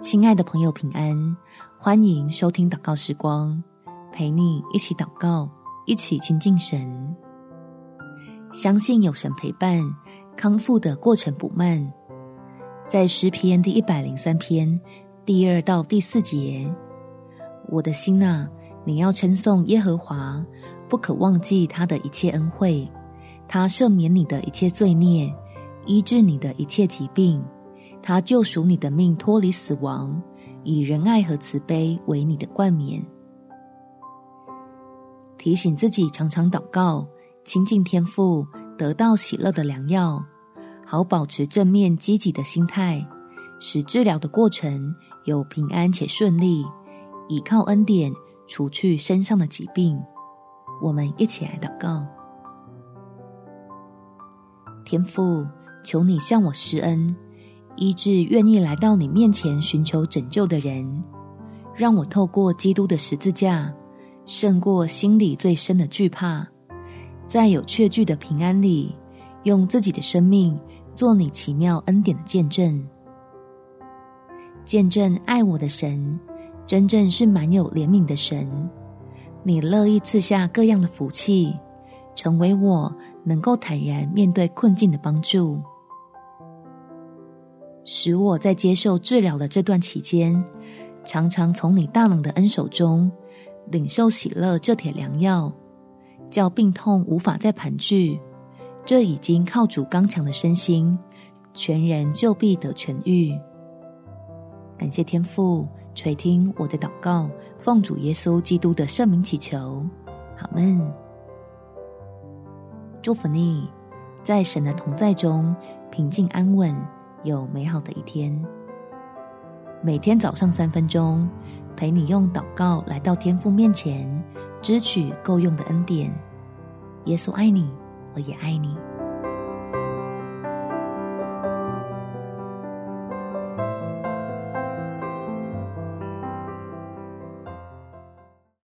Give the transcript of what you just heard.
亲爱的朋友，平安！欢迎收听祷告时光，陪你一起祷告，一起亲近神。相信有神陪伴，康复的过程不慢。在诗篇第一百零三篇第二到第四节，我的心啊，你要称颂耶和华，不可忘记他的一切恩惠，他赦免你的一切罪孽，医治你的一切疾病。他救赎你的命，脱离死亡，以仁爱和慈悲为你的冠冕。提醒自己常常祷告，亲近天父，得到喜乐的良药，好保持正面积极的心态，使治疗的过程有平安且顺利。倚靠恩典，除去身上的疾病。我们一起来祷告：天父，求你向我施恩。医治愿意来到你面前寻求拯救的人，让我透过基督的十字架，胜过心里最深的惧怕，在有确据的平安里，用自己的生命做你奇妙恩典的见证，见证爱我的神，真正是满有怜悯的神。你乐意赐下各样的福气，成为我能够坦然面对困境的帮助。使我在接受治疗的这段期间，常常从你大能的恩手中领受喜乐这帖良药，叫病痛无法再盘踞。这已经靠主刚强的身心，全然就必得痊愈。感谢天父垂听我的祷告，奉主耶稣基督的圣名祈求，阿们。祝福你，在神的同在中平静安稳。有美好的一天。每天早上三分钟，陪你用祷告来到天父面前，支取够用的恩典。耶稣爱你，我也爱你。